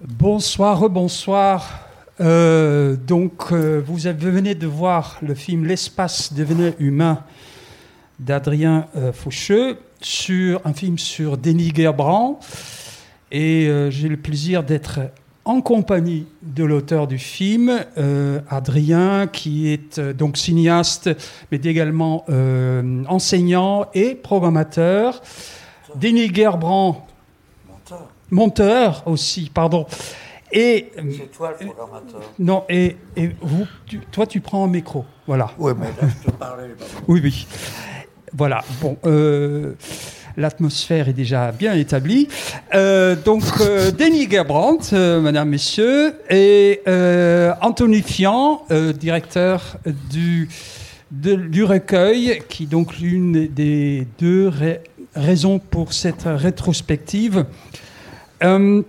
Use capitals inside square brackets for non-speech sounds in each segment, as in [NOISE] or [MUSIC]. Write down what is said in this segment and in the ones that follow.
Bonsoir, rebonsoir. Euh, donc, euh, vous venez de voir le film L'espace devenait humain d'Adrien euh, sur un film sur Denis Gerbrand. Et euh, j'ai le plaisir d'être en compagnie de l'auteur du film, Adrien, qui est donc cinéaste, mais également enseignant et programmateur. Denis Gerbrand, Monteur. aussi, pardon. Et C'est toi le programmateur. non, et, et vous, tu- toi, tu prends un micro, voilà. Oui, mais là, je te parlais. Oui, oui. Voilà, bon, euh, l'atmosphère est déjà bien établie. Euh, donc, euh, Denis Gerbrandt, euh, mesdames, messieurs, et euh, Anthony Fian, euh, directeur du, de- du recueil, qui est donc l'une des deux ra- raisons pour cette rétrospective. Euh,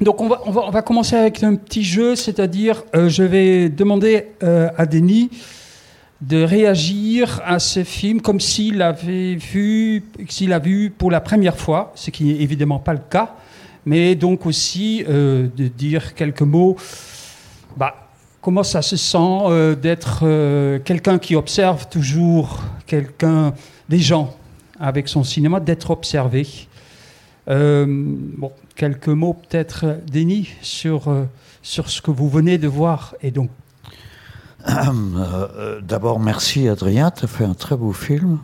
donc on va, on, va, on va commencer avec un petit jeu, c'est-à-dire euh, je vais demander euh, à Denis de réagir à ce film comme s'il avait vu, s'il l'a vu pour la première fois, ce qui n'est évidemment pas le cas, mais donc aussi de dire quelques mots. Bah, comment ça se sent d'être quelqu'un qui observe toujours quelqu'un, des gens avec son cinéma, d'être observé. Euh, bon, quelques mots peut-être, Denis, sur, euh, sur ce que vous venez de voir et donc Euh, D'abord, merci Adrien, tu as fait un très beau film.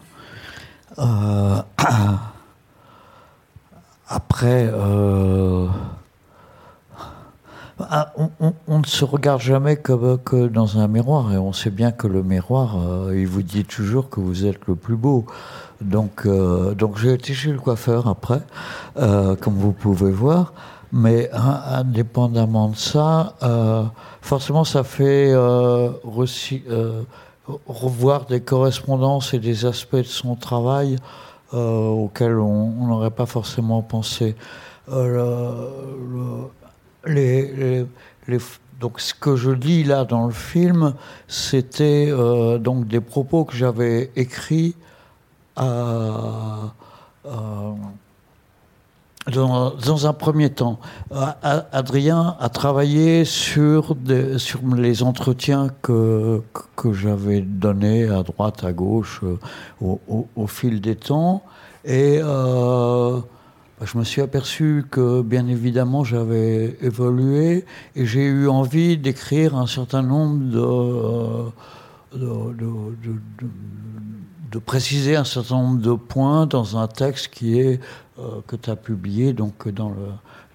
[CLEARS THROAT] Après, ah, on, ne se regarde jamais que, dans un miroir et on sait bien que le miroir, euh, il vous dit toujours que vous êtes le plus beau. Donc, euh, donc j'ai été chez le coiffeur après, euh, comme vous pouvez voir. Mais indépendamment de ça, forcément, ça fait revoir des correspondances et des aspects de son travail auxquels on n'aurait pas forcément pensé. Donc, ce que je lis là dans le film, c'était euh, donc des propos que j'avais écrits à- dans, un premier temps, A- Adrien a travaillé sur, sur les entretiens que, que- j'avais donnés à droite, à gauche, euh, au, fil des temps. Et euh, je me suis aperçu que, bien évidemment, j'avais évolué et j'ai eu envie d'écrire un certain nombre de, de, de- préciser un certain nombre de points dans un texte qui est euh, que tu as publié donc dans le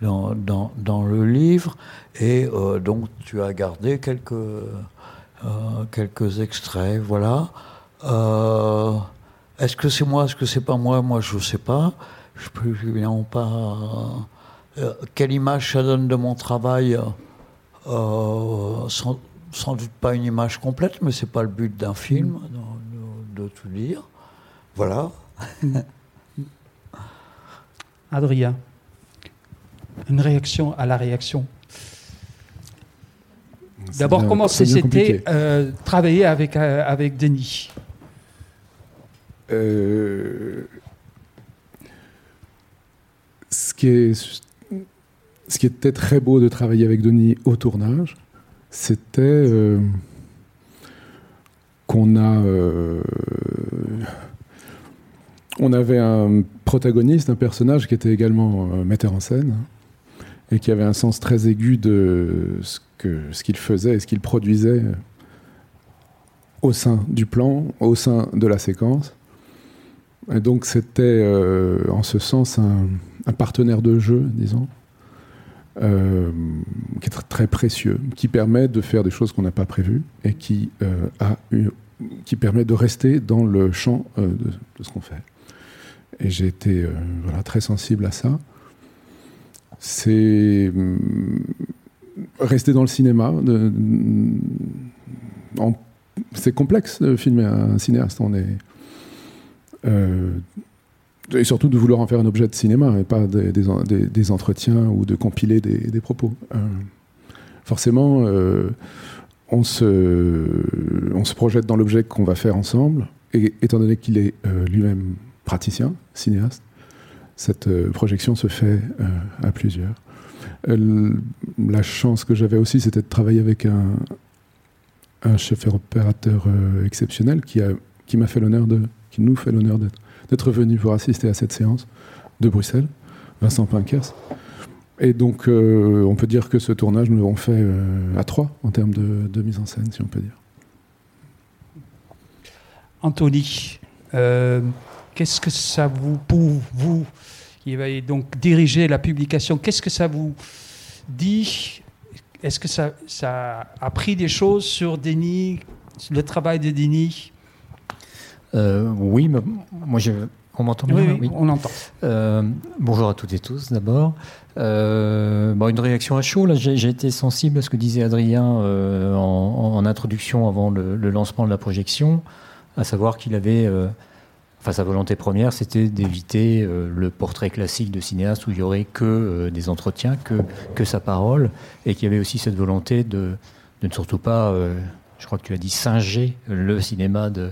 dans, dans, dans le livre. Et euh, donc tu as gardé quelques euh, quelques extraits. Voilà. Euh, est-ce que c'est moi est-ce que c'est pas moi? Moi je sais pas je peux évidemment pas euh, quelle image ça donne de mon travail euh, sans, sans doute pas une image complète mais c'est pas le but d'un film de, de- de tout dire. Voilà. [LAUGHS] Adrien, une réaction à la réaction. D'abord, comment c'était euh, travailler avec, euh, avec Denis? Euh, ce, qui était très beau de travailler avec Denis au tournage, c'était euh, qu'on euh, avait un protagoniste, un personnage qui était également euh, metteur en scène et qui avait un sens très aigu de ce qu'il faisait et ce qu'il produisait au sein du plan, au sein de la séquence. Et donc c'était euh, en ce sens un, partenaire de jeu, disons, euh, qui est tr- très précieux, qui permet de faire des choses qu'on n'a pas prévues et qui, euh, permet de rester dans le champ de, ce qu'on fait. Et j'ai été très sensible à ça. C'est hum, rester dans le cinéma. en- c'est complexe de filmer un cinéaste. Et surtout de vouloir en faire un objet de cinéma et pas des, des en- des- des entretiens ou de compiler des, propos. Euh, forcément, euh, on, se, projette dans l'objet qu'on va faire ensemble, et étant donné qu'il est euh, lui-même praticien, cinéaste, cette euh, projection se fait euh, à plusieurs. la chance que j'avais aussi, c'était de travailler avec un, chef opérateur exceptionnel qui m'a fait l'honneur de, qui nous fait l'honneur d'être venu pour assister à cette séance de Bruxelles, Vincent Pinkers. Et donc, euh, on peut dire que ce tournage, nous l'avons fait euh, à trois en termes de, mise en scène, si on peut dire. Anthony, euh, qu'est-ce que ça vous, pour vous, qui va donc diriger la publication, qu'est-ce que ça vous dit? Est-ce que ça, ça, a appris des choses sur Denis, le travail de Denis? Euh, oui, moi je, on m'entend bien Oui, on entend. Euh, bonjour à toutes et tous d'abord. Euh, une réaction à chaud, là j'ai été sensible à ce que disait Adrien en, introduction avant le, lancement de la projection, à savoir qu'il avait, enfin sa volonté première c'était d'éviter le portrait classique de cinéaste où il y aurait que des entretiens, que, que sa parole, et qu'il y avait aussi cette volonté de, de ne surtout pas je crois que tu as dit singer le cinéma de,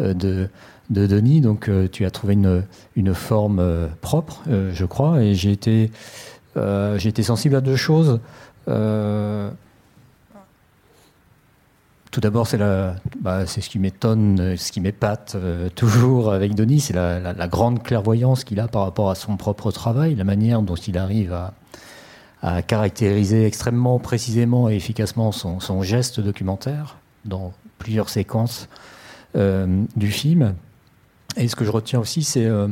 euh, de, de Denis, donc euh, tu as trouvé une, une forme euh, propre, je crois, et j'ai été, j'ai été sensible à deux choses. Tout d'abord, c'est bah, ce qui m'étonne, ce qui m'épate toujours avec Denis, c'est la, la, grande clairvoyance qu'il a par rapport à son propre travail, la manière dont il arrive à, à caractériser extrêmement précisément et efficacement son, son geste documentaire dans plusieurs séquences euh, du film. Et ce que je retiens aussi, c'est euh,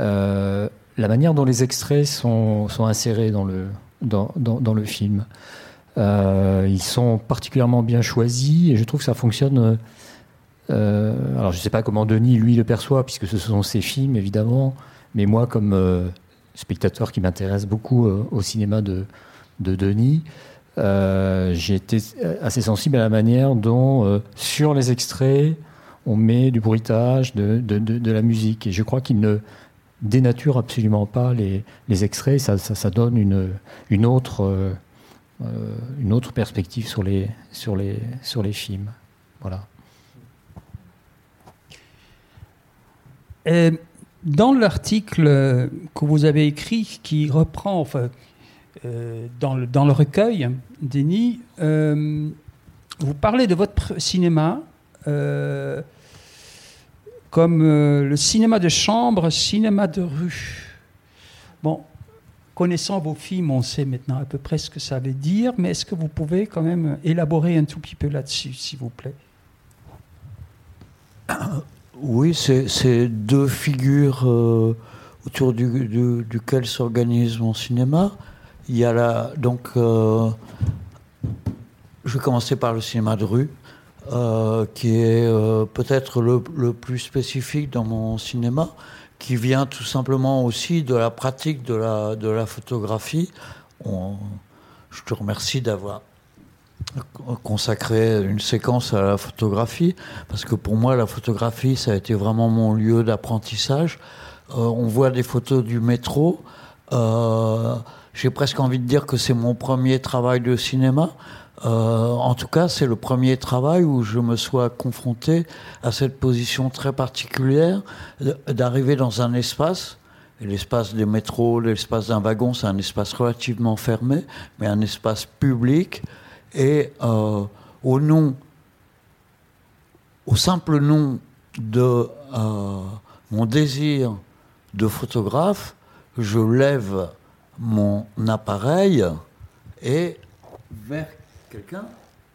euh, la manière dont les extraits sont, insérés dans le, dans, dans, le film. ils sont particulièrement bien choisis et je trouve que ça fonctionne. alors je ne sais pas comment Denis, lui, le perçoit, puisque ce sont ses films, évidemment, mais moi, comme spectateur qui m'intéresse beaucoup au cinéma de, de Denis, euh, j'ai été assez sensible à la manière dont, euh, sur les extraits, on met du bruitage, de, la musique. Et je crois qu'il ne dénature absolument pas les, extraits. Ça, donne une, autre, euh, perspective sur les, films. Voilà. dans l'article que vous avez écrit, qui reprend, euh, dans, le, dans, le, recueil, Denis, euh, vous parlez de votre cinéma euh, comme le cinéma de chambre, cinéma de rue. Bon, connaissant vos films, on sait maintenant à peu près ce que ça veut dire, mais est-ce que vous pouvez quand même élaborer un tout petit peu là-dessus, s'il vous plaît? Oui, c'est deux figures autour du, duquel s'organise mon cinéma. Il y a là, donc, euh, je vais commencer par le cinéma de rue, euh, qui est euh, peut-être le, plus spécifique dans mon cinéma, qui vient tout simplement aussi de la pratique de la, de la photographie. je te remercie d'avoir consacré une séquence à la photographie, parce que pour moi, la photographie, ça a été vraiment mon lieu d'apprentissage. on voit des photos du métro. J'ai presque envie de dire que c'est mon premier travail de cinéma. Euh, en tout cas, c'est le premier travail où je me sois confronté à cette position très particulière d'arriver dans un espace. L'espace des métros, l'espace d'un wagon, c'est un espace relativement fermé, mais un espace public. Et euh, au nom, au simple nom de euh, mon désir de photographe, je lève mon appareil et vers quelqu'un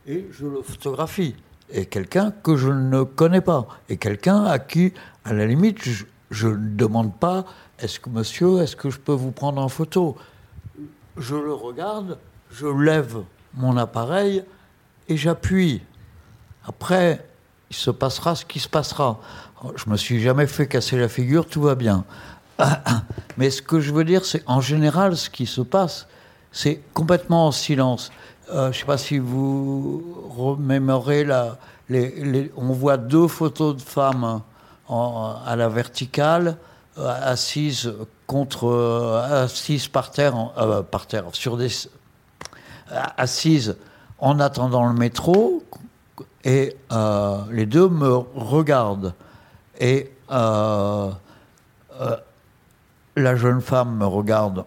et je le photographie. Et quelqu'un que je ne connais pas. Et quelqu'un à qui, à la limite, je, ne demande pas est-ce que monsieur, est-ce que je peux vous prendre en photo? Je le regarde, je lève mon appareil et j'appuie. Après, il se passera ce qui se passera. Je me suis jamais fait casser la figure, tout va bien. [COUGHS] Mais ce que je veux dire, c'est en général, ce qui se passe, c'est complètement en silence. Euh, je ne sais pas si vous remémorez, la, on voit deux photos de femmes à la verticale, euh, assises contre, euh, assises par terre, par terre, sur des, assises en attendant le métro, et les deux me regardent. Et la jeune femme me regarde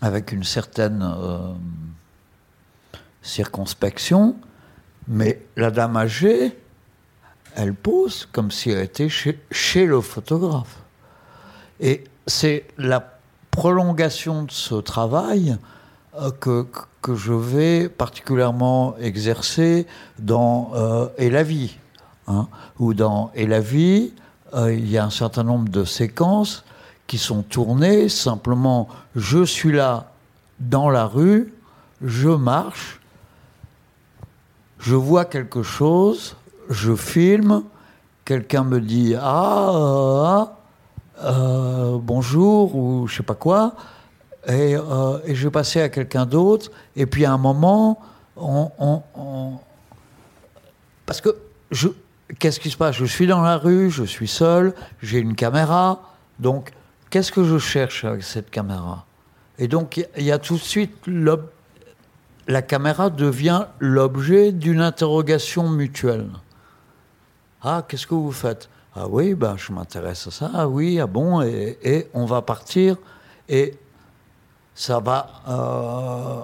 avec une certaine euh, circonspection, mais la dame âgée, elle pose comme si elle était chez, le photographe. Et c'est la prolongation de ce travail euh, que, je vais particulièrement exercer dans euh, Et la vie. hein, où dans Et la vie, il y a un certain nombre de séquences qui sont tournées. Simplement, je suis là dans la rue, je marche, je vois quelque chose, je filme, quelqu'un me dit Ah, euh, ah, euh, bonjour, ou je sais pas quoi, et, euh, et je passer à quelqu'un d'autre, et puis à un moment, on- on- Parce que je. Qu'est-ce qui se passe? Je suis dans la rue, je suis seul, j'ai une caméra, donc qu'est-ce que je cherche avec cette caméra? Et donc il y a- tout de suite la caméra devient l'objet d'une interrogation mutuelle. Ah, qu'est-ce que vous faites? Ah oui, ben, je m'intéresse à ça. Ah oui, ah bon, et, on va partir. Et ça va, euh,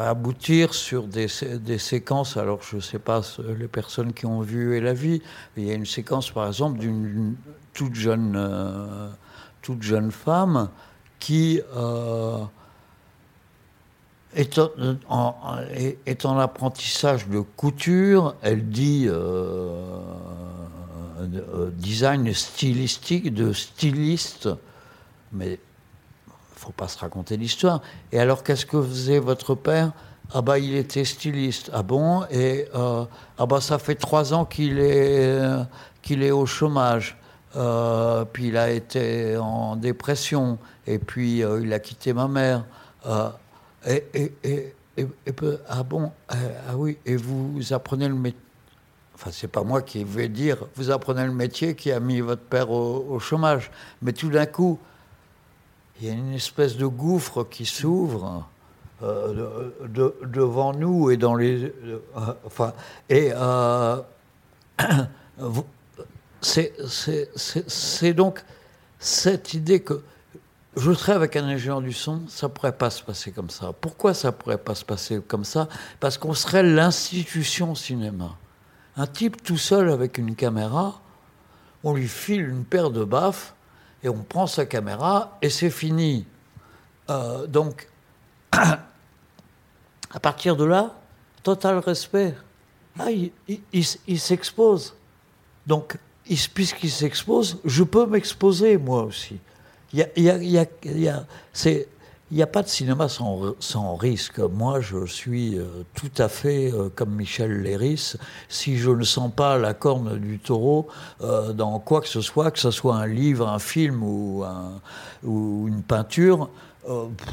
aboutir sur des, des séquences. Alors, je ne sais pas, les personnes qui ont vu Et la vie, il y a une séquence, par exemple, d'une toute jeune, euh, toute jeune femme qui. euh, est en, apprentissage de couture, elle dit euh, euh, design stylistique de styliste, mais faut pas se raconter l'histoire. Et alors, qu'est-ce que faisait votre père? Ah bah, il était styliste. Ah bon? Et ah bah, ça fait trois ans qu'il est qu'il est au chômage. Euh, puis il a été en dépression. Et puis euh, il a quitté ma mère. Euh, et, et, et, et- ah bon euh, Ah oui. Et vous apprenez le métier. Enfin, c'est pas moi qui vais dire, vous apprenez le métier qui a mis votre père au, au chômage. Mais tout d'un coup, il y a une espèce de gouffre qui s'ouvre euh, de- de- devant nous et dans les. euh, enfin, et [CLEARS THROAT] vous- c'est donc cette idée que je serais avec un ingénieur du son, ça pourrait pas se passer comme ça. Pourquoi ça pourrait pas se passer comme ça? Parce qu'on serait l'institution cinéma. Un type tout seul avec une caméra, on lui file une paire de baffes et on prend sa caméra et c'est fini. Euh, donc, [COUGHS] à partir de là, total respect. Ah, il, s'expose. Donc, puisqu'il s'expose, je peux m'exposer moi aussi. Il y a, a- pas de cinéma sans, risque. Moi, je suis euh, tout à fait euh, comme Michel Léris. Si je ne sens pas la corne du taureau euh, dans quoi que ce soit, que ce soit un livre, un film ou, un- ou une peinture, pff,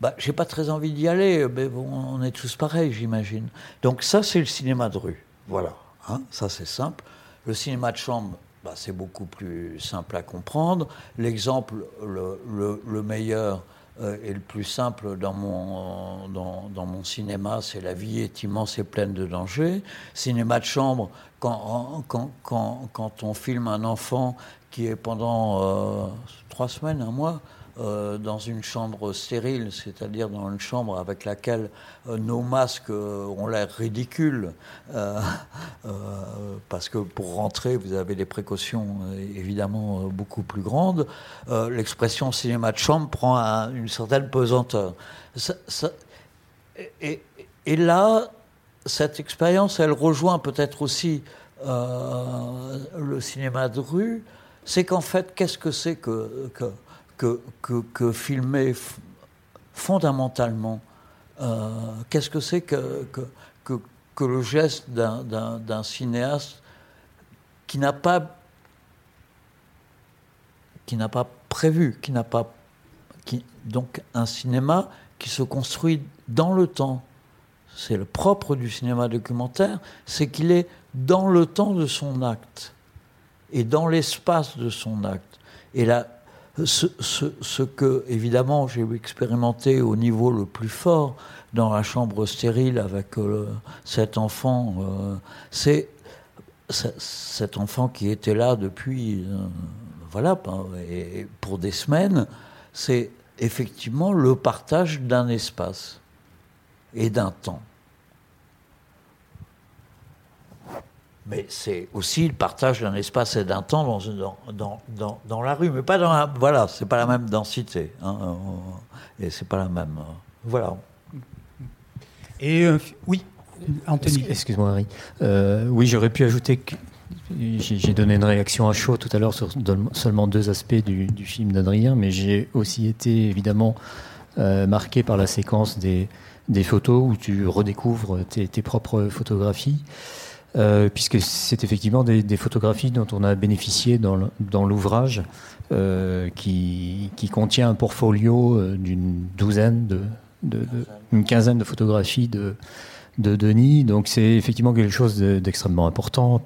bah, j'ai pas très envie d'y aller, mais bon, on est tous pareils, j'imagine. Donc ça, c'est le cinéma de rue. Voilà, hein, ça c'est simple. Le cinéma de chambre, bah, c'est beaucoup plus simple à comprendre. L'exemple le, le- le meilleur euh, et le plus simple dans mon, dans mon cinéma, c'est La vie est immense et pleine de dangers. Cinéma de chambre, quand, quand, quand, quand on filme un enfant qui est pendant euh, trois semaines, un mois, euh, dans une chambre stérile, c'est-à-dire dans une chambre avec laquelle euh, nos masques euh, ont l'air ridicules, [LAUGHS] parce que pour rentrer, vous avez des précautions évidemment beaucoup plus grandes. L'expression cinéma de chambre prend un- une certaine pesanteur. Et- là, cette expérience, elle rejoint peut-être aussi le cinéma de rue. C'est qu'en fait, qu'est-ce que c'est que, que, que, que filmer fondamentalement euh, Qu'est-ce que c'est que, que, que, le geste d'un- cinéaste qui n'a pas qui n'a pas prévu, qui n'a pas qui, donc un cinéma qui se construit dans le temps. C'est le propre du cinéma documentaire, c'est qu'il est dans le temps de son acte et dans l'espace de son acte. Et là, ce, que, évidemment, j'ai expérimenté au niveau le plus fort dans la chambre stérile avec euh, cet enfant, euh, c'est ce- cet enfant qui était là depuis, euh, voilà, pour des semaines, c'est effectivement le partage d'un espace et d'un temps. Mais c'est aussi le partage d'un espace et d'un temps dans, dans, dans, dans, la rue, mais pas dans la, voilà, c'est pas la même densité, hein, et c'est pas la même, voilà. Et euh, oui, Anthony. Excuse-moi, Harry. Euh, oui, j'aurais pu ajouter que j'ai donné une réaction à chaud tout à l'heure sur seulement deux aspects du, du film d'Adrien, mais j'ai aussi été évidemment euh, marqué par la séquence des, des, photos où tu redécouvres tes, tes propres photographies. Euh, puisque c'est effectivement des, photographies dont on a bénéficié dans l'ouvrage, euh, qui, qui, contient un portfolio euh, d'une douzaine de, une quinzaine de photographies de, de Denis. Donc c'est effectivement quelque chose d'extrêmement important.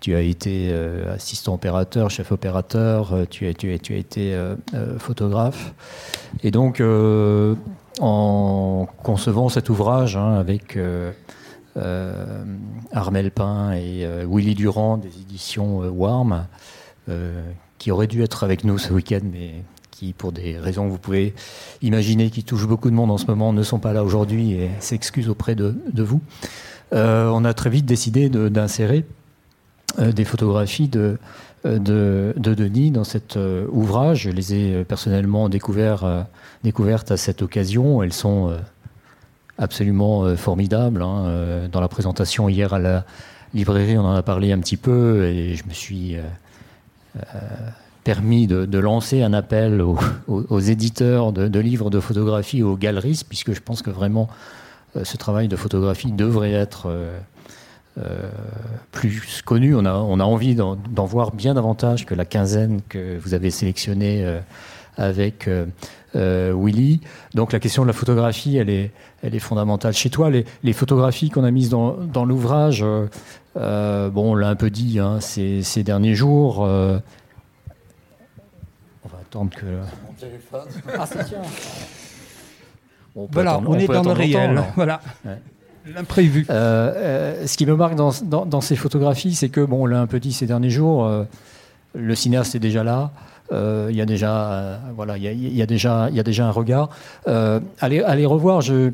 Tu as été assistant opérateur, chef opérateur, tu as, tu as, tu as été photographe. Et donc, en concevant cet ouvrage hein, avec Armel Pin et Willy Durand des éditions Warm, qui aurait dû être avec nous ce week-end, mais qui, pour des raisons que vous pouvez imaginer, qui touchent beaucoup de monde en ce moment, ne sont pas là aujourd'hui et s'excusent auprès de, vous. Euh, on a très vite décidé d'insérer euh, des photographies de, de, de, Denis dans cet euh, ouvrage. Je les ai personnellement découvert, découvertes à cette occasion. Elles sont absolument formidables. Hein. Dans la présentation hier à la librairie, on en a parlé un petit peu et je me suis permis de, lancer un appel aux, éditeurs de, livres de photographie, aux galeristes, puisque je pense que vraiment euh, ce travail de photographie devrait être euh, euh, plus connu. On a, on a envie d'en voir bien davantage que la quinzaine que vous avez sélectionnée euh, avec euh, Willy. Donc la question de la photographie, elle est, elle est fondamentale. Chez toi, les, les photographies qu'on a mises dans, dans l'ouvrage, bon, on l'a un peu dit hein, ces, ces, derniers jours attendre que. Mon téléphone. Ah, c'est tiens. On voilà, on, on est dans le réel. Voilà. Ouais. L'imprévu. Euh, euh, ce qui me marque dans, dans, dans ces photographies, c'est que, bon, on l'a un peu dit ces derniers jours, euh, le cinéaste est déjà là. Euh, il y a déjà, euh, voilà, il y a, déjà, il y a déjà un regard. allez, allez revoir. Je,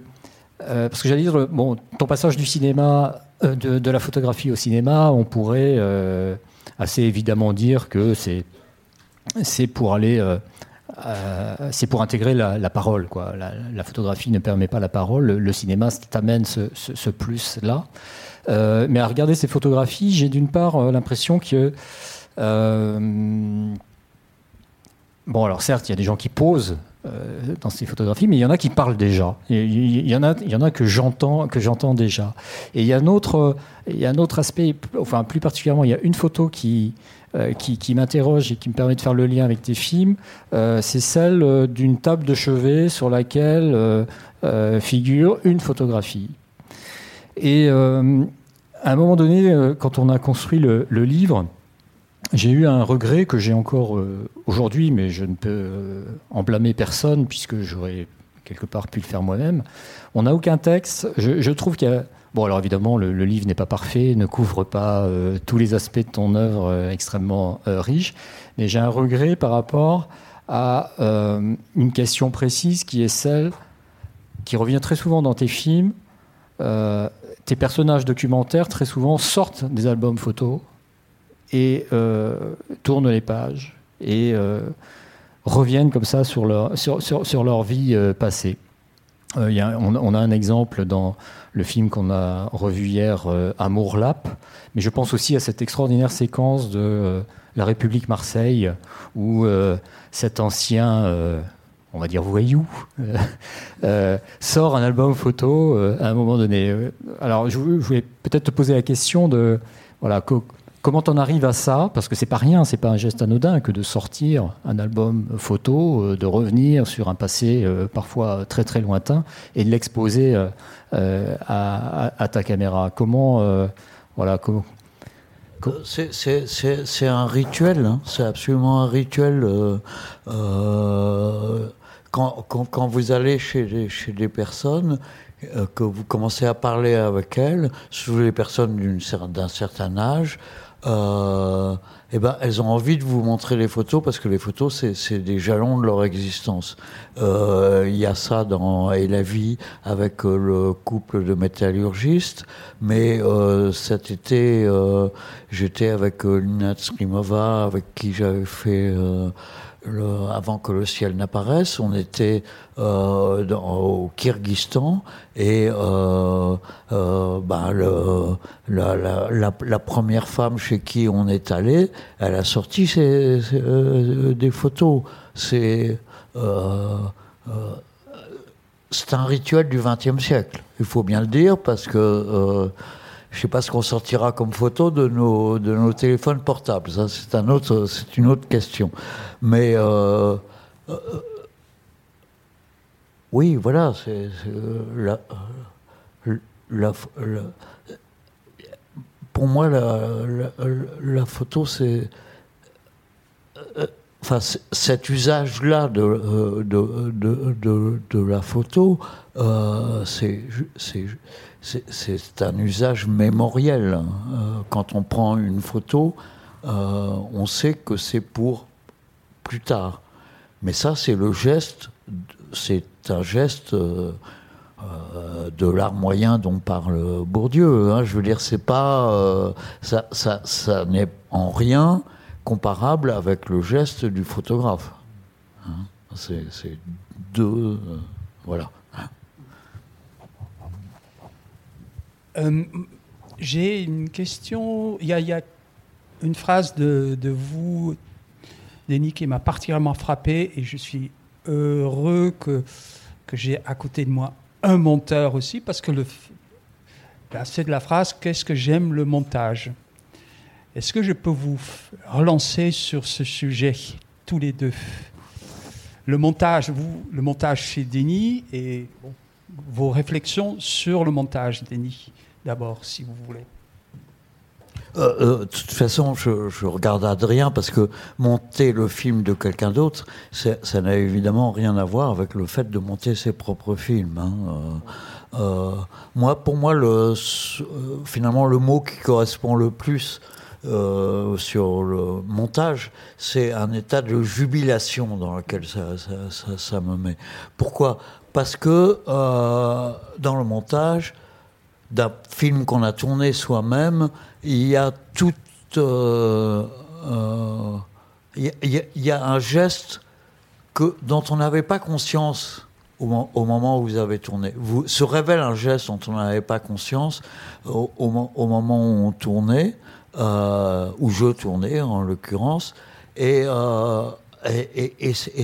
parce que j'allais dire, bon, ton passage du cinéma, de, la photographie au cinéma, on pourrait assez évidemment dire que c'est c'est pour aller, euh, euh, c'est pour intégrer la, parole. Quoi. La, photographie ne permet pas la parole, le, cinéma t'amène ce, ce, ce plus-là. Euh, mais à regarder ces photographies, j'ai d'une part euh, l'impression que euh, bon, alors certes, il y a des gens qui posent euh, dans ces photographies, mais il y en a qui parlent déjà. Il y en a, il y en a que j'entends, déjà. Et il y a un autre, y a un autre aspect, enfin plus particulièrement, il y a une photo qui euh, qui, m'interroge et qui me permet de faire le lien avec tes films, euh, c'est celle d'une table de chevet sur laquelle figure une photographie. Et à un moment donné, quand on a construit le livre, j'ai eu un regret que j'ai encore aujourd'hui, mais je ne peux en blâmer personne puisque j'aurais quelque part pu le faire moi-même. On n'a aucun texte. Je, trouve qu'il y a Bon, alors évidemment, le, livre n'est pas parfait, ne couvre pas euh, tous les aspects de ton œuvre euh, extrêmement euh, riche, mais j'ai un regret par rapport à euh, une question précise qui est celle qui revient très souvent dans tes films. Euh, tes personnages documentaires, très souvent, sortent des albums photos et tournent les pages et reviennent comme ça sur leur, sur, sur, sur leur vie passée. Y a, on, a un exemple dans le film qu'on a revu hier, euh, Amour Lap. Mais je pense aussi à cette extraordinaire séquence de euh, La République Marseille, où euh, cet ancien, euh, on va dire voyou, euh, sort un album photo à un moment donné. Alors, je, voulais peut-être te poser la question de voilà, comment on arrive à ça? Parce que c'est pas rien, c'est pas un geste anodin que de sortir un album photo, de revenir sur un passé parfois très très lointain et de l'exposer euh, à, ta caméra Comment, euh, voilà, comment c'est un rituel, hein. c'est absolument un rituel. Euh, euh, quand, vous allez chez des, personnes, euh, que vous commencez à parler avec elles, surtout les personnes d'un certain âge, euh, eh ben, elles ont envie de vous montrer les photos parce que les photos, c'est- des jalons de leur existence. Euh, Il y a ça dans Et la vie avec euh, le couple de métallurgistes, mais euh, cet été, euh, j'étais avec Lina Tsrimova, avec qui j'avais fait avant que le ciel n'apparaisse. On était euh, au Kyrgyzstan et euh, euh, ben, la, première femme chez qui on est allé, elle a sorti ses- des photos. C'est c'est un rituel du XXe siècle. Il faut bien le dire parce que je sais pas ce qu'on sortira comme photo de nos, de nos téléphones portables. C'est un autre, c'est une autre question. Mais euh, euh, oui, voilà, c'est euh, la, la- pour moi la, photo c'est enfin, cet usage-là de, de, de, de, la photo, c'est c'est un usage mémoriel. Euh, quand on prend une photo, euh, on sait que c'est pour plus tard. Mais ça, c'est le geste, c'est un geste euh, de l'art moyen dont parle Bourdieu. hein. Je veux dire, c'est pas, ça, ça, n'est en rien comparable avec le geste du photographe. hein. C'est deux, voilà. Euh, J'ai une question. Il y, a, une phrase de, vous, Denis, qui m'a particulièrement frappé et je suis heureux que, que j'ai à côté de moi un monteur aussi parce que c'est de la phrase Qu'est-ce que j'aime le montage? Est-ce que je peux vous relancer sur ce sujet, tous les deux? Le montage, vous, le montage chez Denis et vos réflexions sur le montage, Denis, d'abord, si vous voulez. Euh, euh, de toute façon, je, regarde Adrien parce que monter le film de quelqu'un d'autre, ça n'a évidemment rien à voir avec le fait de monter ses propres films. hein. Euh, moi, pour moi, finalement, le mot qui correspond le plus sur le montage, c'est un état de jubilation dans lequel ça me met. Pourquoi? Parce que euh, dans le montage, d'un film qu'on a tourné soi-même, il y a tout. euh, euh, il y a- un geste que, dont on n'avait pas conscience au, mo- au moment où vous avez tourné. Vous, se révèle un geste dont on n'avait pas conscience au, au mo- au moment où on tournait, où je tournais en l'occurrence, et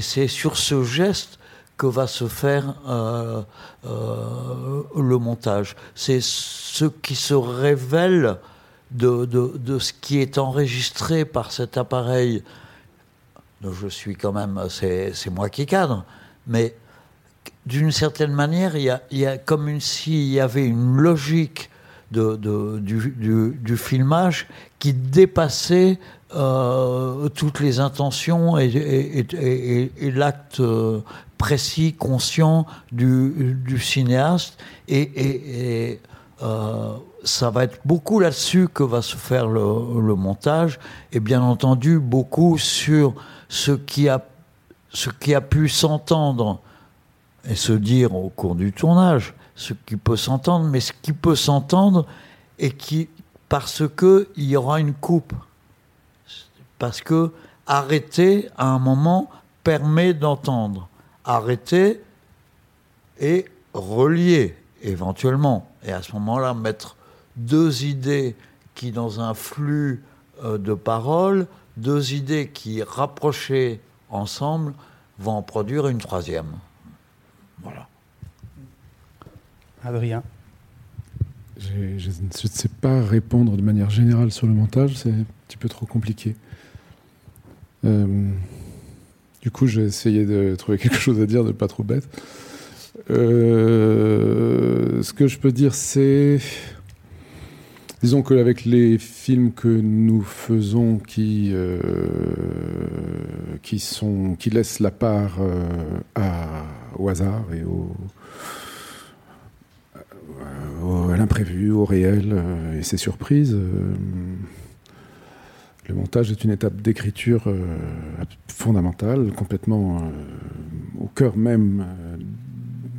c'est sur ce geste que va se faire euh, euh, le montage. C'est ce qui se révèle de, de- de ce qui est enregistré par cet appareil. Je suis quand même, c'est moi qui cadre, mais d'une certaine manière, il y a, y a comme s'il y avait une logique de, de- du, du- filmage qui dépassait euh, toutes les intentions et, et- et- l'acte précis, conscient du, cinéaste. Et, euh, ça va être beaucoup là-dessus que va se faire le, le montage, et bien entendu beaucoup sur ce qui a, ce qui a pu s'entendre et se dire au cours du tournage, ce qui peut s'entendre, mais ce qui peut s'entendre et qui, parce que il y aura une coupe, parce que arrêter à un moment permet d'entendre, arrêter et relier éventuellement, et à ce moment-là mettre deux idées qui dans un flux euh, de paroles, deux idées qui rapprochées ensemble vont en produire une troisième. Voilà. Adrien. Je ne sais pas répondre de manière générale sur le montage, c'est un petit peu trop compliqué. Euh, du coup, j'ai essayé de trouver quelque chose à dire de pas trop bête. Euh, ce que je peux dire, c'est. Disons qu'avec les films que nous faisons qui, euh, qui, sont, qui laissent la part euh, au hasard et au, au- à l'imprévu, au réel et ses surprises. Le montage est une étape d'écriture euh, fondamentale, complètement euh, au cœur même euh,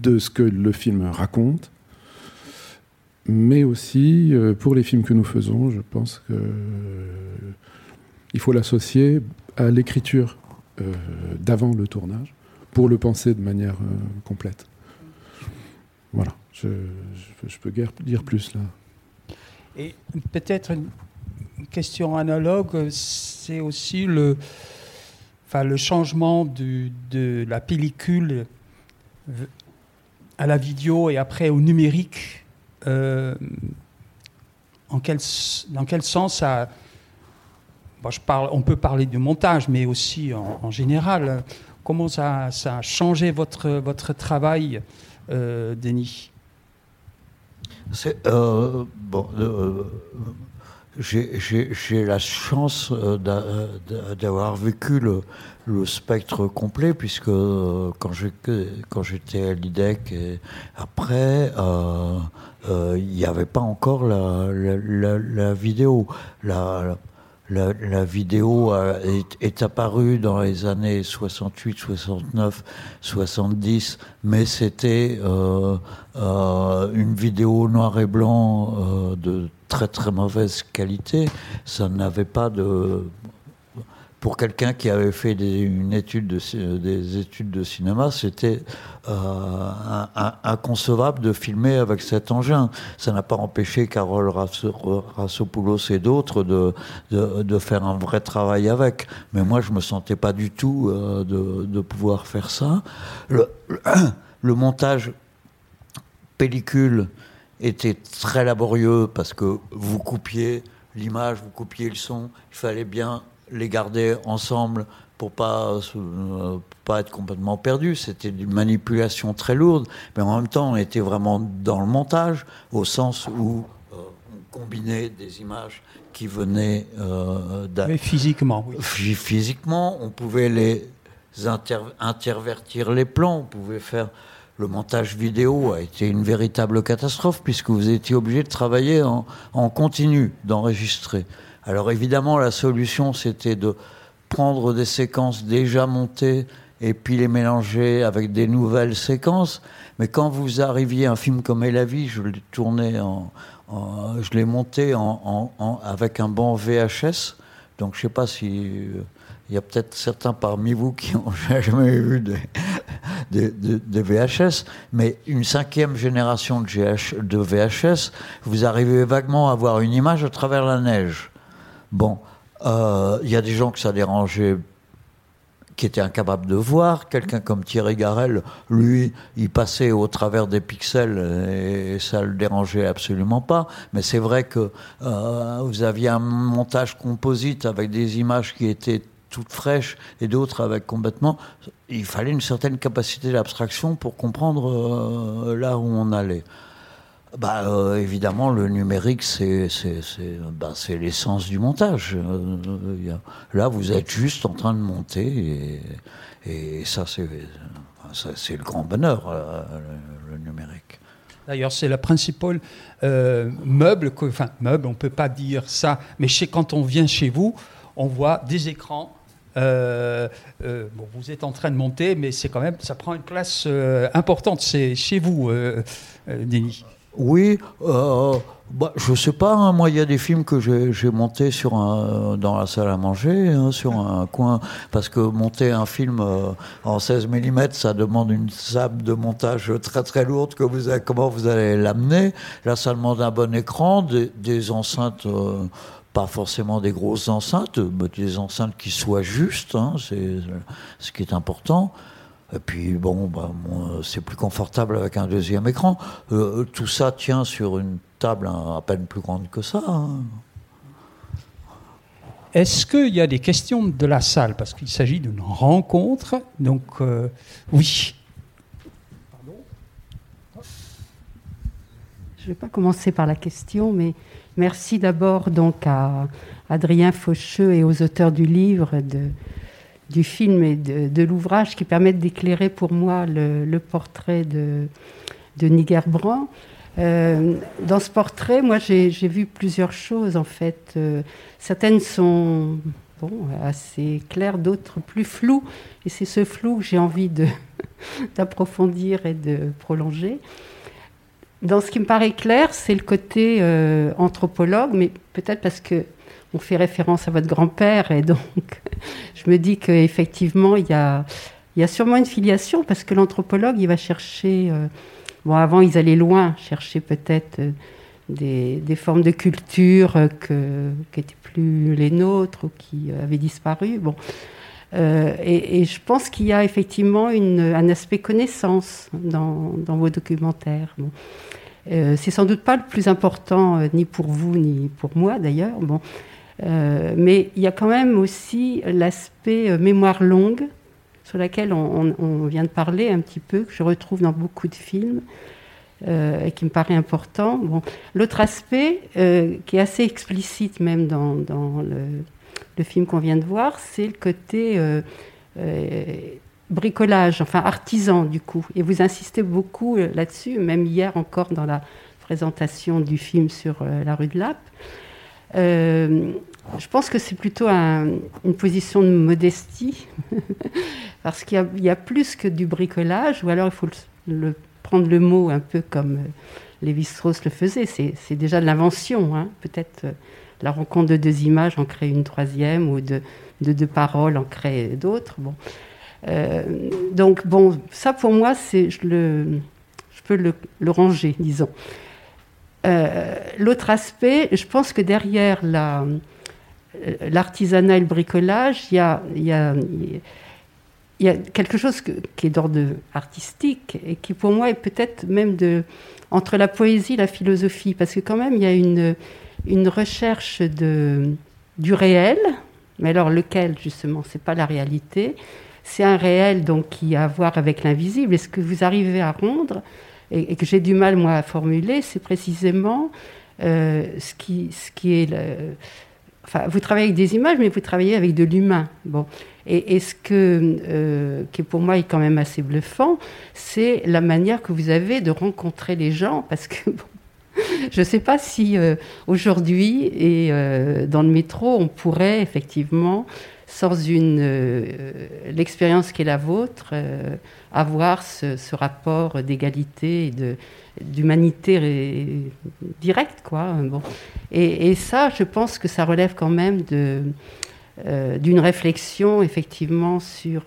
de ce que le film raconte. Mais aussi, pour les films que nous faisons, je pense qu'il faut l'associer à l'écriture d'avant le tournage pour le penser de manière complète. Voilà, je, peux guère dire plus là. Et peut-être question analogue, c'est aussi le, enfin, le changement du, de la pellicule à la vidéo et après au numérique. Euh, en quel, dans quel sens ça. je parle, on peut parler du montage, mais aussi en, général. Comment ça, a changé votre, votre travail, euh, Denis? Euh, bon, j'ai la chance euh, d'avoir vécu le, spectre complet, puisque euh, quand j'étais à l'IDEC et après, il n'y avait pas encore la, la vidéo. La, la, vidéo est, apparue dans les années 68, 69, 70, mais c'était euh, euh, une vidéo noir et blanc euh, de très très mauvaise qualité. Ça n'avait pas de pour quelqu'un qui avait fait des, une étude de, des études de cinéma, c'était euh, inconcevable de filmer avec cet engin. Ça n'a pas empêché Carole Rassopoulos et d'autres de, de, faire un vrai travail avec. Mais moi, je me sentais pas du tout euh, de, de, pouvoir faire ça. Le montage pellicule était très laborieux parce que vous coupiez l'image, vous coupiez le son, il fallait bien les garder ensemble pour pas euh, pas être complètement perdu. C'était une manipulation très lourde, mais en même temps, on était vraiment dans le montage, au sens où euh, on combinait des images qui venaient euh, physiquement. Oui. Physiquement, on pouvait les intervertir les plans, on pouvait faire le montage vidéo a été une véritable catastrophe puisque vous étiez obligé de travailler en, en continu, d'enregistrer. Alors évidemment, la solution, c'était de prendre des séquences déjà montées et puis les mélanger avec des nouvelles séquences. Mais quand vous arriviez à un film comme Et la vie, je l'ai tourné en, je l'ai monté en, avec un bon VHS. Donc je sais pas si il y a peut-être certains parmi vous qui n'ont [LAUGHS] jamais vu des, des, VHS, mais une cinquième génération de, de VHS, vous arrivez vaguement à voir une image à travers la neige. Bon, euh, il y a des gens que ça dérangeait qui étaient incapables de voir. Quelqu'un comme Thierry Garel, lui, il passait au travers des pixels et ça le dérangeait absolument pas. Mais c'est vrai que euh, vous aviez un montage composite avec des images qui étaient toutes fraîches et d'autres avec complètement. Il fallait une certaine capacité d'abstraction pour comprendre euh, là où on allait bah, euh, Évidemment, le numérique, c'est bah, l'essence du montage. Euh, là, vous êtes juste en train de monter, et, ça, c'est le grand bonheur, euh, le, numérique. D'ailleurs, c'est la principale meuble, enfin, meuble, on ne peut pas dire ça, mais quand on vient chez vous, on voit des écrans vous êtes en train de monter, mais c'est quand même, ça prend une place importante. C'est chez vous, Denis. Oui, euh, bah, je sais pas. Hein, moi, il y a des films que j'ai montés sur un, dans la salle à manger, hein, sur un coin, parce que monter un film euh, en 16 mm, ça demande une sable de montage très très lourde. Comment vous allez l'amener Là, ça demande un bon écran, des, enceintes. Euh, pas forcément des grosses enceintes, mais des enceintes qui soient justes, hein, c'est ce qui est important. Et puis bon, bah, c'est plus confortable avec un deuxième écran. Euh, tout ça tient sur une table à peine plus grande que ça. Hein. Est-ce qu'il y a des questions de la salle? Parce qu'il s'agit d'une rencontre. Donc, euh, oui. Je ne vais pas commencer par la question, mais merci d'abord donc à Adrien Faucheux et aux auteurs du livre de, du film et de, l'ouvrage qui permettent d'éclairer pour moi le, portrait de, de Niger dans ce portrait, moi, j'ai vu plusieurs choses, en fait. certaines sont bon, assez claires, d'autres plus floues. Et c'est ce flou que j'ai envie [LAUGHS] d'approfondir et de prolonger. Dans ce qui me paraît clair, c'est le côté euh, anthropologue, mais peut-être parce que on fait référence à votre grand-père, et donc [LAUGHS] je me dis qu'effectivement, il y a, y a sûrement une filiation, parce que l'anthropologue, il va chercher, euh, bon, avant, ils allaient loin, chercher peut-être euh, des, formes de culture que, qui n'étaient plus les nôtres ou qui avaient disparu. Bon. et, je pense qu'il y a effectivement un aspect connaissance dans, vos documentaires. Bon. Euh, c'est sans doute pas le plus important, euh, ni pour vous, ni pour moi d'ailleurs. Bon. Euh, mais il y a quand même aussi l'aspect mémoire longue, sur laquelle on, vient de parler un petit peu, que je retrouve dans beaucoup de films. et qui me paraît important. Bon. L'autre aspect, qui est assez explicite même dans, le, le, film qu'on vient de voir, c'est le côté bricolage, enfin artisan du coup. Et vous insistez beaucoup euh, là-dessus, même hier encore dans la présentation du film sur euh, la rue de Lappe. Euh, je pense que c'est plutôt une position de modestie, [LAUGHS] parce qu'il y, a plus que du bricolage, ou alors il faut prendre le mot un peu comme Lévi-Strauss le faisait, c'est déjà de l'invention. Hein. Peut-être la rencontre de deux images en crée une troisième, ou de, de deux paroles en crée d'autres. Bon. Euh, donc bon, ça pour moi, je, je peux le, ranger, disons. Euh, l'autre aspect, je pense que derrière la, l'artisanat et le bricolage, il y a, quelque chose qui est d'ordre artistique et qui pour moi est peut-être même entre la poésie et la philosophie, parce que quand même il y a une, recherche du réel, mais alors lequel justement, c'est pas la réalité, c'est un réel donc qui a à voir avec l'invisible. Et ce que vous arrivez à rendre, et, que j'ai du mal moi à formuler, c'est précisément euh, ce, qui, ce qui est... enfin, vous travaillez avec des images, mais vous travaillez avec de l'humain. Bon. Et, ce que, euh, qui pour moi est quand même assez bluffant, c'est la manière que vous avez de rencontrer les gens, parce que [LAUGHS] je ne sais pas si euh, aujourd'hui et dans le métro, on pourrait effectivement sans une euh, l'expérience qui est la vôtre, euh, avoir ce, rapport d'égalité et de, d'humanité directe, quoi. Bon. Et, ça, je pense que ça relève quand même de, euh, d'une réflexion, effectivement, sur,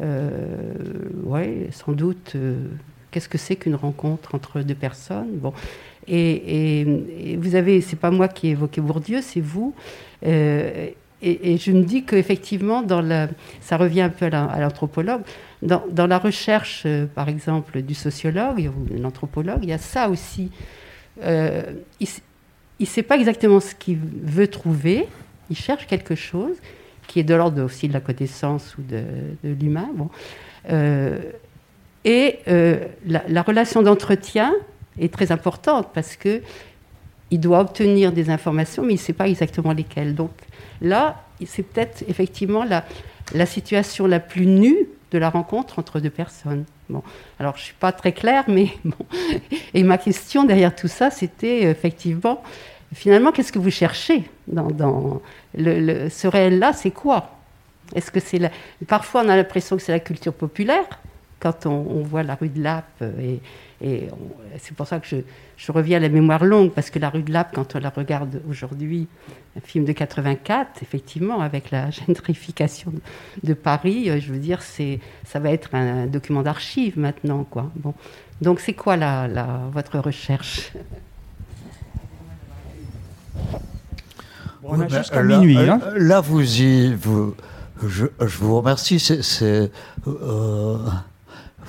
ouais, sans doute, qu'est-ce que c'est qu'une rencontre entre deux personnes. Bon. Et, et, vous avez, c'est pas moi qui ai évoqué Bourdieu, c'est vous. Et, je me dis qu'effectivement, ça revient un peu à l'anthropologue, dans, la recherche, euh, par exemple, du sociologue ou de l'anthropologue, il y a ça aussi. Euh, il ne sait pas exactement ce qu'il veut trouver, il cherche quelque chose qui est de l'ordre aussi de la connaissance ou de, l'humain. Euh, et la, la, relation d'entretien est très importante parce que il doit obtenir des informations, mais il ne sait pas exactement lesquelles. Donc, Là, c'est peut-être effectivement la, la situation la plus nue de la rencontre entre deux personnes. Bon, alors je suis pas très claire, mais. [LAUGHS] Et ma question derrière tout ça, c'était effectivement, finalement, qu'est-ce que vous cherchez dans, le, ce réel-là C'est quoi? Est-ce que c'est parfois on a l'impression que c'est la culture populaire quand on, voit la rue de Lappe et, et c'est pour ça que je, je, reviens à la mémoire longue, parce que la rue de Lappe, quand on la regarde aujourd'hui, un film de 84, effectivement, avec la gentrification de Paris, euh, je veux dire, c'est, ça va être un document d'archives maintenant. Quoi. Bon. Donc c'est quoi la, la, votre recherche? On a jusqu'à minuit. Là, hein. là, vous y. Vous, je, je, vous remercie. C'est. Euh,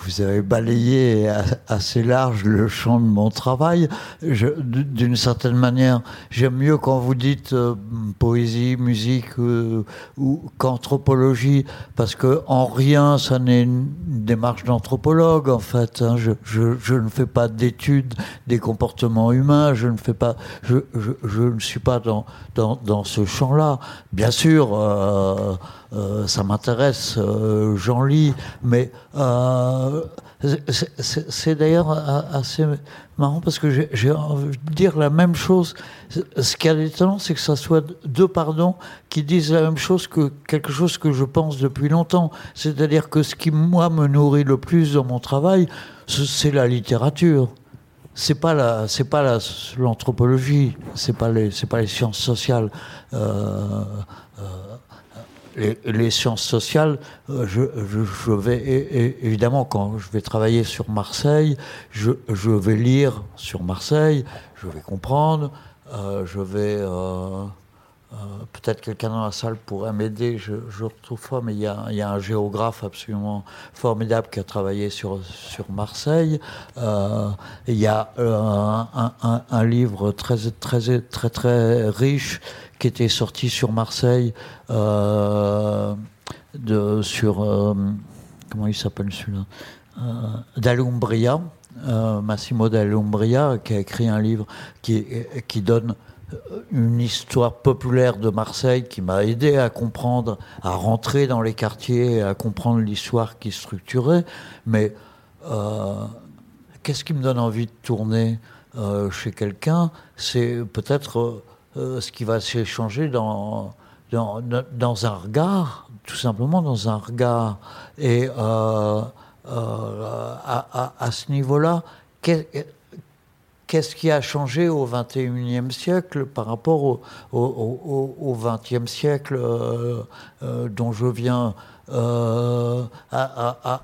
vous avez balayé assez large le champ de mon travail. D'une certaine manière, j'aime mieux quand vous dites euh, poésie, musique euh, ou qu'anthropologie, parce que en rien, ça n'est une démarche d'anthropologue en fait. Hein. Je, je, je, ne fais pas d'études des comportements humains. Je ne fais pas, je, je ne suis pas dans dans, dans ce champ-là. Bien sûr. Euh, euh, ça m'intéresse, j'en lis, mais euh, c'est d'ailleurs assez marrant parce que j'ai envie de dire la même chose. Ce qui est étonnant, c'est que ça soit deux pardons qui disent la même chose que quelque chose que je pense depuis longtemps. C'est-à-dire que ce qui, moi, me nourrit le plus dans mon travail, c'est la littérature c'est pas la, c'est pas l'anthropologie, c'est pas les, c'est pas les sciences sociales. Euh, euh, les, sciences sociales, euh, je, vais évidemment quand je vais travailler sur Marseille, je, vais lire sur Marseille, je vais comprendre, je vais euh, peut-être quelqu'un dans la salle pourrait m'aider, je retrouve pas, mais il y, a, un géographe absolument formidable qui a travaillé sur, Marseille. Euh, il y a euh, un, un, un, livre très, très, très, très riche qui était sorti sur Marseille, de, sur. comment il s'appelle celui-là D'Alumbria. Massimo d'Alumbria, qui a écrit un livre qui, qui donne une histoire populaire de Marseille qui m'a aidé à comprendre, à rentrer dans les quartiers, à comprendre l'histoire qui structurait. Mais euh, qu'est-ce qui me donne envie de tourner euh, chez quelqu'un? C'est peut-être euh, ce qui va s'échanger dans, dans, dans, un regard, tout simplement dans un regard. Et à, à, à, ce niveau-là, qu'est-ce qui a changé au XXIe siècle par rapport au, au, XXe siècle euh, euh, dont je viens euh, à,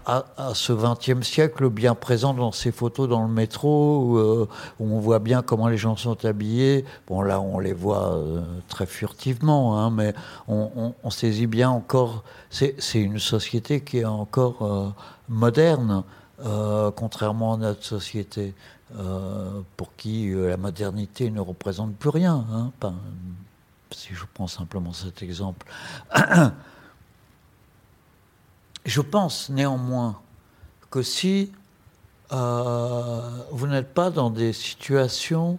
ce XXe siècle bien présent dans ces photos dans le métro où, on voit bien comment les gens sont habillés. Bon là on les voit très furtivement, hein, mais on, saisit bien encore. C'est une société qui est encore moderne, contrairement à notre société. Euh, pour qui euh, la modernité ne représente plus rien. Hein, si je prends simplement cet exemple. [CLEARS THROAT] je pense néanmoins que si euh, vous n'êtes pas dans des situations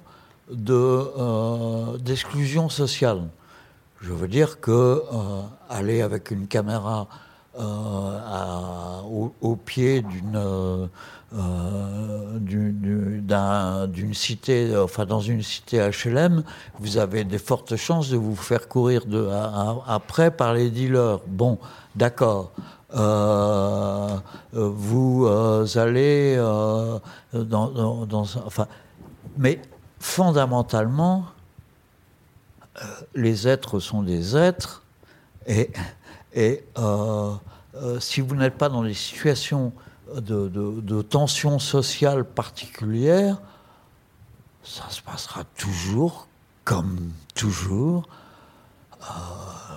d'exclusion sociale, je veux dire que aller avec une caméra au, pied d'une euh, d'une cité, enfin dans une cité HLM, vous avez des fortes chances de vous faire courir après par les dealers. Bon, d'accord. Euh, vous euh, allez dans, dans, enfin, mais fondamentalement, les êtres sont des êtres et, et si vous n'êtes pas dans des situations de, tensions sociales particulières, ça se passera toujours comme toujours. Euh,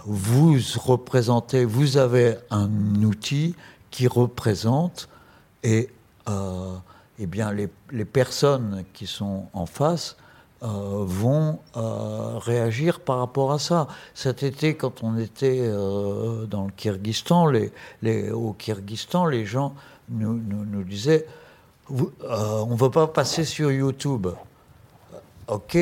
vous représentez, vous avez un outil qui représente et euh, eh bien les, personnes qui sont en face euh, vont réagir par rapport à ça. Cet été, quand on était dans le Kyrgyzstan, les, au Kyrgyzstan, les gens nous, nous, disait euh, on ne veut pas passer sur YouTube. Ok.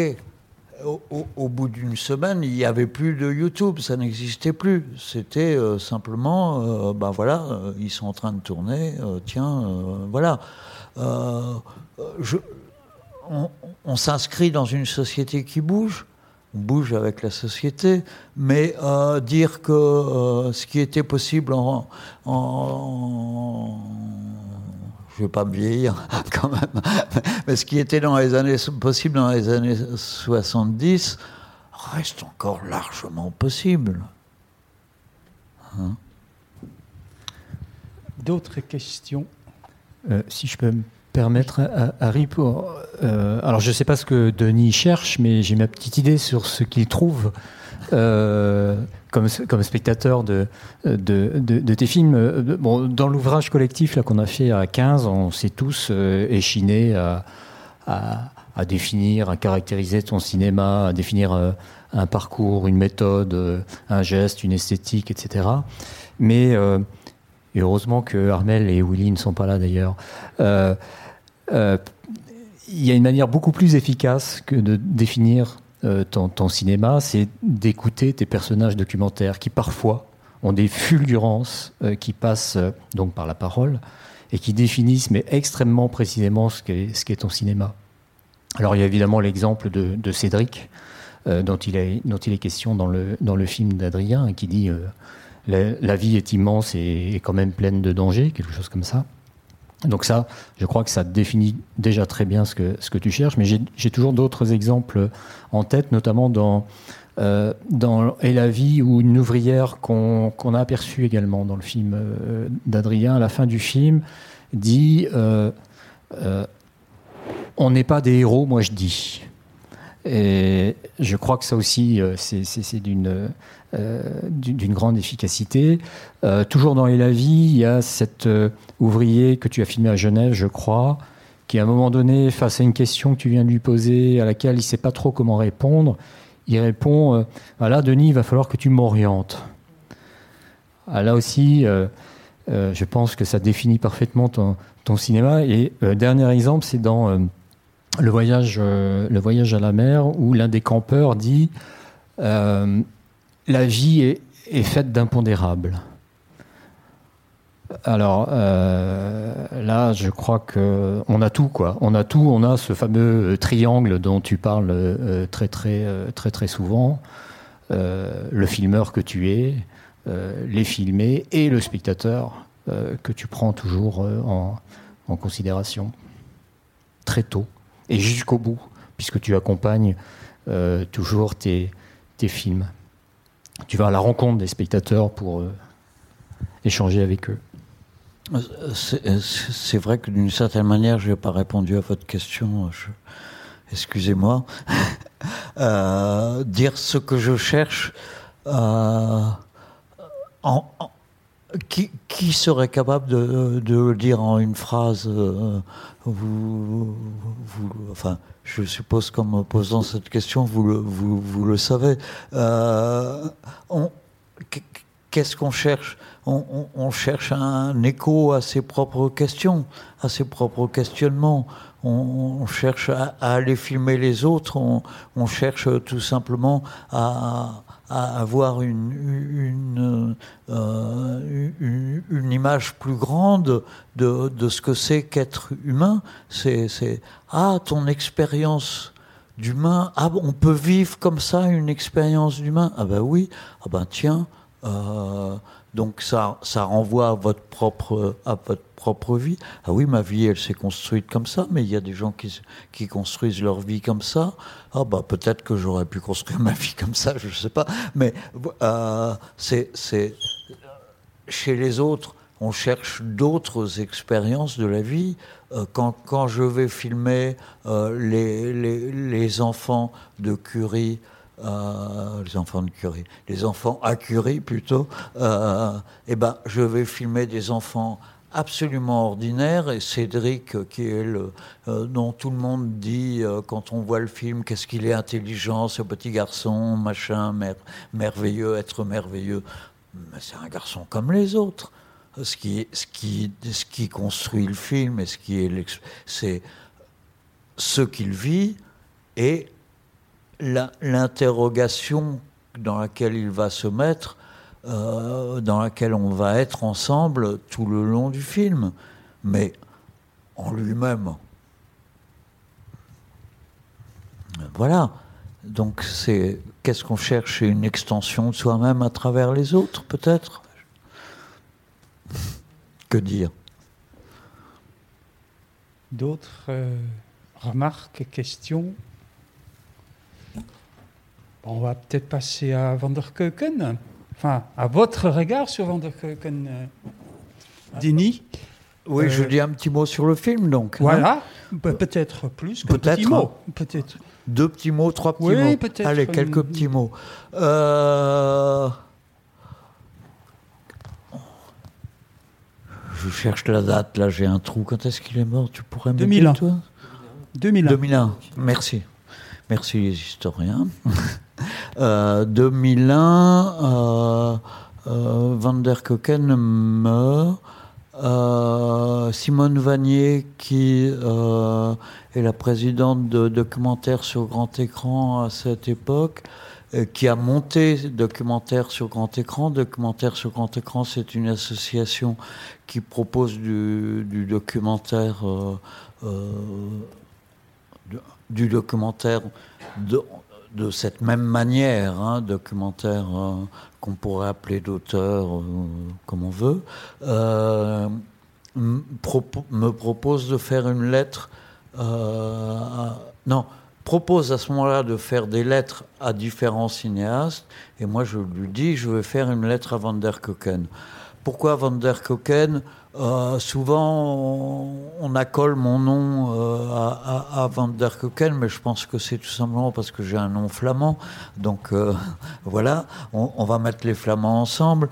Au, bout d'une semaine, il n'y avait plus de YouTube, ça n'existait plus. C'était euh, simplement, ben voilà, ils sont en train de tourner, tiens, voilà. Je, on, on s'inscrit dans une société qui bouge bouge avec la société, mais euh, dire que euh, ce qui était possible en, je ne vais pas me vieillir [LAUGHS] quand même, mais ce qui était dans les années, possible dans les années 70 reste encore largement possible. Hein? D'autres questions? Euh, Si je peux me permettre à Harry pour. Euh, alors, je ne sais pas ce que Denis cherche, mais j'ai ma petite idée sur ce qu'il trouve euh, comme, spectateur de, tes films. Euh, bon, dans l'ouvrage collectif qu'on a fait à 15, on s'est tous échinés à, définir, à caractériser ton cinéma, à définir un parcours, une méthode, un geste, une esthétique, etc. Mais. heureusement que Armel et Willy ne sont pas là d'ailleurs. Euh, il y a une manière beaucoup plus efficace que de définir euh, ton, cinéma, c'est d'écouter tes personnages documentaires qui parfois ont des fulgurances euh, qui passent donc par la parole et qui définissent, mais extrêmement précisément, ce qu'est, ton cinéma. Alors il y a évidemment l'exemple de, Cédric, euh, dont, il est, question dans le, film d'Adrien, qui dit euh, la, vie est immense et, et, quand même pleine de dangers, quelque chose comme ça. Donc ça, je crois que ça définit déjà très bien ce que, ce que tu cherches, mais j'ai toujours d'autres exemples en tête, notamment dans, euh, dans Et la vie ou une ouvrière qu'on a aperçue également dans le film euh, d'Adrien. À la fin du film, dit euh, On n'est pas des héros, moi je dis. Et je crois que ça aussi, c'est d'une d'une grande efficacité. toujours dans Et la vie, il y a cet ouvrier que tu as filmé à Genève, je crois, qui à un moment donné, face à une question que tu viens de lui poser, à laquelle il ne sait pas trop comment répondre, il répond euh, ah Là, Denis, il va falloir que tu m'orientes. Ah, là aussi, euh, euh, je pense que ça définit parfaitement ton, cinéma. Et dernier exemple, c'est dans le, voyage, le voyage à la mer, où l'un des campeurs dit La vie est, faite d'impondérables. Alors euh, là, je crois que on a tout quoi. On a tout. On a ce fameux euh, triangle dont tu parles euh, très très très souvent. le filmeur que tu es, les filmés et le spectateur que tu prends toujours en, considération très tôt et jusqu'au bout, puisque tu accompagnes toujours tes, films. Tu vas à la rencontre des spectateurs pour échanger avec eux. C'est vrai que d'une certaine manière, je n'ai pas répondu à votre question. Excusez-moi. [LAUGHS] euh, dire ce que je cherche. Euh, en, qui, serait capable de, le dire en une phrase euh, enfin, je suppose qu'en me posant cette question, vous le, vous, vous le savez. Euh, Qu'est-ce qu'on cherche? On, cherche un écho à ses propres questions, à ses propres questionnements. On, cherche à, aller filmer les autres. On, cherche tout simplement à, avoir une, euh, une, une, image plus grande de, de ce que c'est qu'être humain. C'est ah ton expérience d'humain. Ah on peut vivre comme ça une expérience d'humain. Ah ben oui. Ah ben tiens. Euh, donc ça, ça renvoie à votre propre, à votre propre vie. Ah oui, ma vie, elle s'est construite comme ça, mais il y a des gens qui, qui construisent leur vie comme ça. Ah bah peut-être que j'aurais pu construire [LAUGHS] ma vie comme ça, je ne sais pas. Mais euh, c'est chez les autres, on cherche d'autres expériences de la vie. Euh, quand, quand, je vais filmer euh, les, les, les, enfants de Curie, euh, les enfants de Curie, les enfants à Curie plutôt, euh, eh ben, je vais filmer des enfants absolument ordinaires et Cédric, qui est le, euh, dont tout le monde dit quand on voit le film, qu'est-ce qu'il est intelligent, ce petit garçon, machin, merveilleux, être merveilleux. c'est un garçon comme les autres. Ce qui, ce, qui, ce qui construit le film ce c'est ce qu'il vit et l'interrogation dans laquelle il va se mettre, euh, dans laquelle on va être ensemble tout le long du film, mais en lui-même. Voilà. Donc c'est qu'est-ce qu'on cherche? Une extension de soi-même à travers les autres, peut-être? Que dire? D'autres euh, remarques, questions? On va peut-être passer à Vanderkeuken. Enfin, à votre regard sur Vanderkeuken, euh, Denis. Oui, je euh, dis un petit mot sur le film, donc. Voilà, peut-être plus qu'un petit mot. Peut-être. Deux petits mots, trois petits oui, mots. peut-être. Allez, quelques petits mots. Euh, je cherche la date, là, j'ai un trou. Quand est-ce qu'il est mort? Tu pourrais me 2001. toi? 2001. 2001, merci. Merci les historiens. [LAUGHS] 2001, euh, euh, euh, Van der Koken meurt. Simone Vanier, qui est la présidente de documentaire sur grand écran à cette époque, qui a monté Documentaire sur grand écran. Documentaire sur grand écran, c'est une association qui propose du, documentaire, du documentaire cette même manière, hein, documentaire qu'on pourrait appeler d'auteur, comme on veut, me propose de faire une lettre. non, propose à ce moment-là de faire des lettres à différents cinéastes, et moi je lui dis, je vais faire une lettre à Van der Koken. Pourquoi Van der Koken euh, Souvent, on, accole mon nom euh, à, Van der Koken, mais je pense que c'est tout simplement parce que j'ai un nom flamand. Donc euh, [LAUGHS] voilà, on, va mettre les flamands ensemble.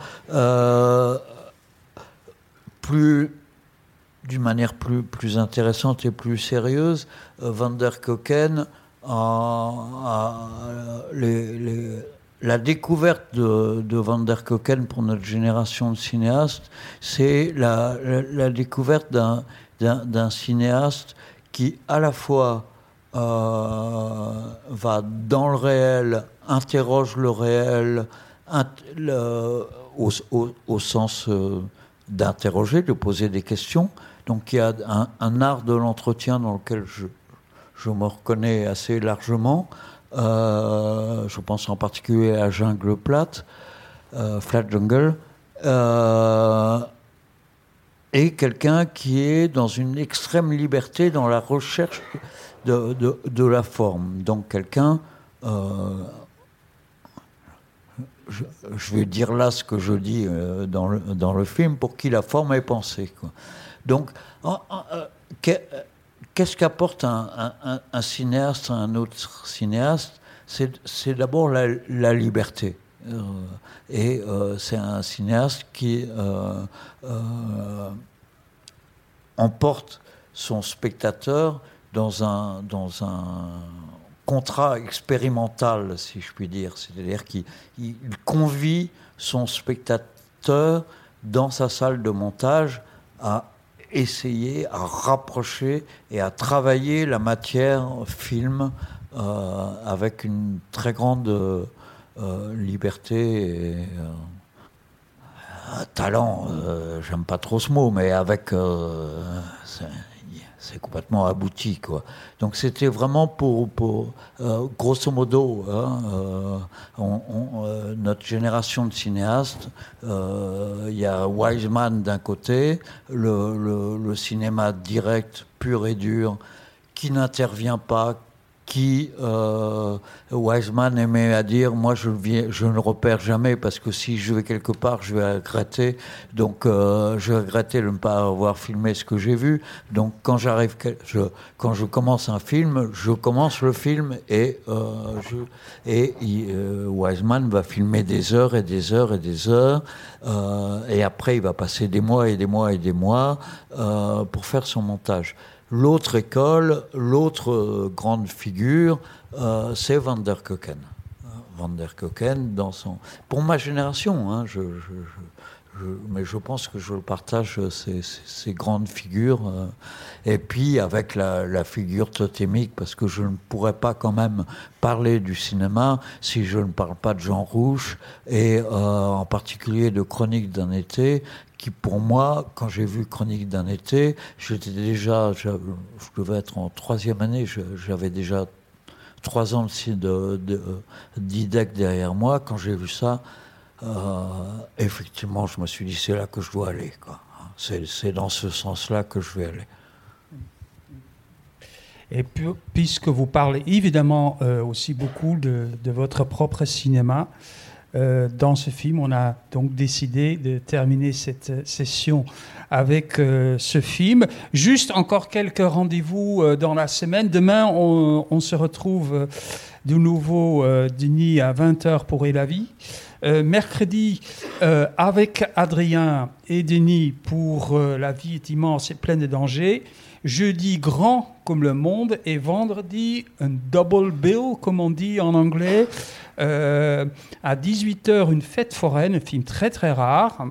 plus d'une manière plus, plus intéressante et plus sérieuse, Van der Koken la découverte de, Van der Koken pour notre génération de cinéastes, c'est la, découverte d'un cinéaste qui à la fois euh, va dans le réel, interroge le réel, au, sens euh, d'interroger, de poser des questions. Donc il y a un art de l'entretien dans lequel je, je me reconnais assez largement. Euh, je pense en particulier à Jungle Plate, euh, Flat Jungle, euh, et quelqu'un qui est dans une extrême liberté dans la recherche de, la forme. Donc quelqu'un, je, vais dire là ce que je dis dans le, film, pour qui la forme est pensée. Donc, Qu'est-ce qu'apporte un, cinéaste à un autre cinéaste? C'est d'abord la, liberté. Euh, et euh, c'est un cinéaste qui euh, emporte son spectateur dans un, dans un contrat expérimental, si je puis dire. C'est-à-dire qu'il convie son spectateur dans sa salle de montage à essayer à rapprocher et à travailler la matière film euh, avec une très grande euh, liberté et euh, talent. J'aime pas trop ce mot, mais avec c'est complètement abouti. Quoi. Donc c'était vraiment pour, pour euh, grosso modo, hein, euh, euh, notre génération de cinéastes, il y a Wiseman d'un côté, le, le, cinéma direct, pur et dur, qui n'intervient pas, qui euh, Wiseman aimait à dire moi je, viens, je ne repère jamais parce que si je vais quelque part je vais regretter. Donc euh, je regretter de ne pas avoir filmé ce que j'ai vu. Donc quand j'arrive je, quand je commence un film je commence le film et euh, je, et euh, Wiseman va filmer des heures et des heures et des heures euh, et après il va passer des mois et des mois et des mois euh, pour faire son montage L'autre école, l'autre euh, grande figure, euh, c'est Van der Koken. Van der Koken, dans son... pour ma génération, hein, je, mais je pense que je partage ces, grandes figures. Euh, et puis avec la, figure totémique, parce que je ne pourrais pas quand même parler du cinéma si je ne parle pas de Jean Rouge, et en particulier de Chronique d'un été, qui pour moi, quand j'ai vu Chronique d'un été, j'étais déjà, je, devais être en troisième année, j'avais déjà trois ans de, d'IDEC derrière moi. Quand j'ai vu ça, euh, effectivement, je me suis dit, c'est là que je dois aller. C'est, dans ce sens-là que je vais aller. Et puisque vous parlez évidemment euh, aussi beaucoup de, de, votre propre cinéma, euh, dans ce film. On a donc décidé de terminer cette session avec euh, ce film. Juste encore quelques rendez-vous euh, dans la semaine. Demain, on, se retrouve de nouveau, Denis, à 20h pour Et. Mercredi, avec Adrien et Denis pour La vie est immense et pleine de dangers. Jeudi, grand comme le monde. Et vendredi, un double bill, comme on dit en anglais. Euh, à 18h, Une fête foraine, un film très très rare.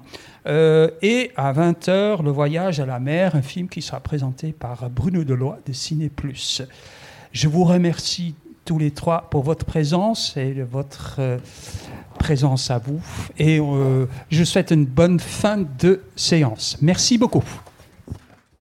Euh, et à 20h, Le voyage à la mer, un film qui sera présenté par Bruno Deloy de Ciné Plus. Je vous remercie tous les trois pour votre présence et votre euh, présence à vous. Et euh, je souhaite une bonne fin de séance. Merci beaucoup.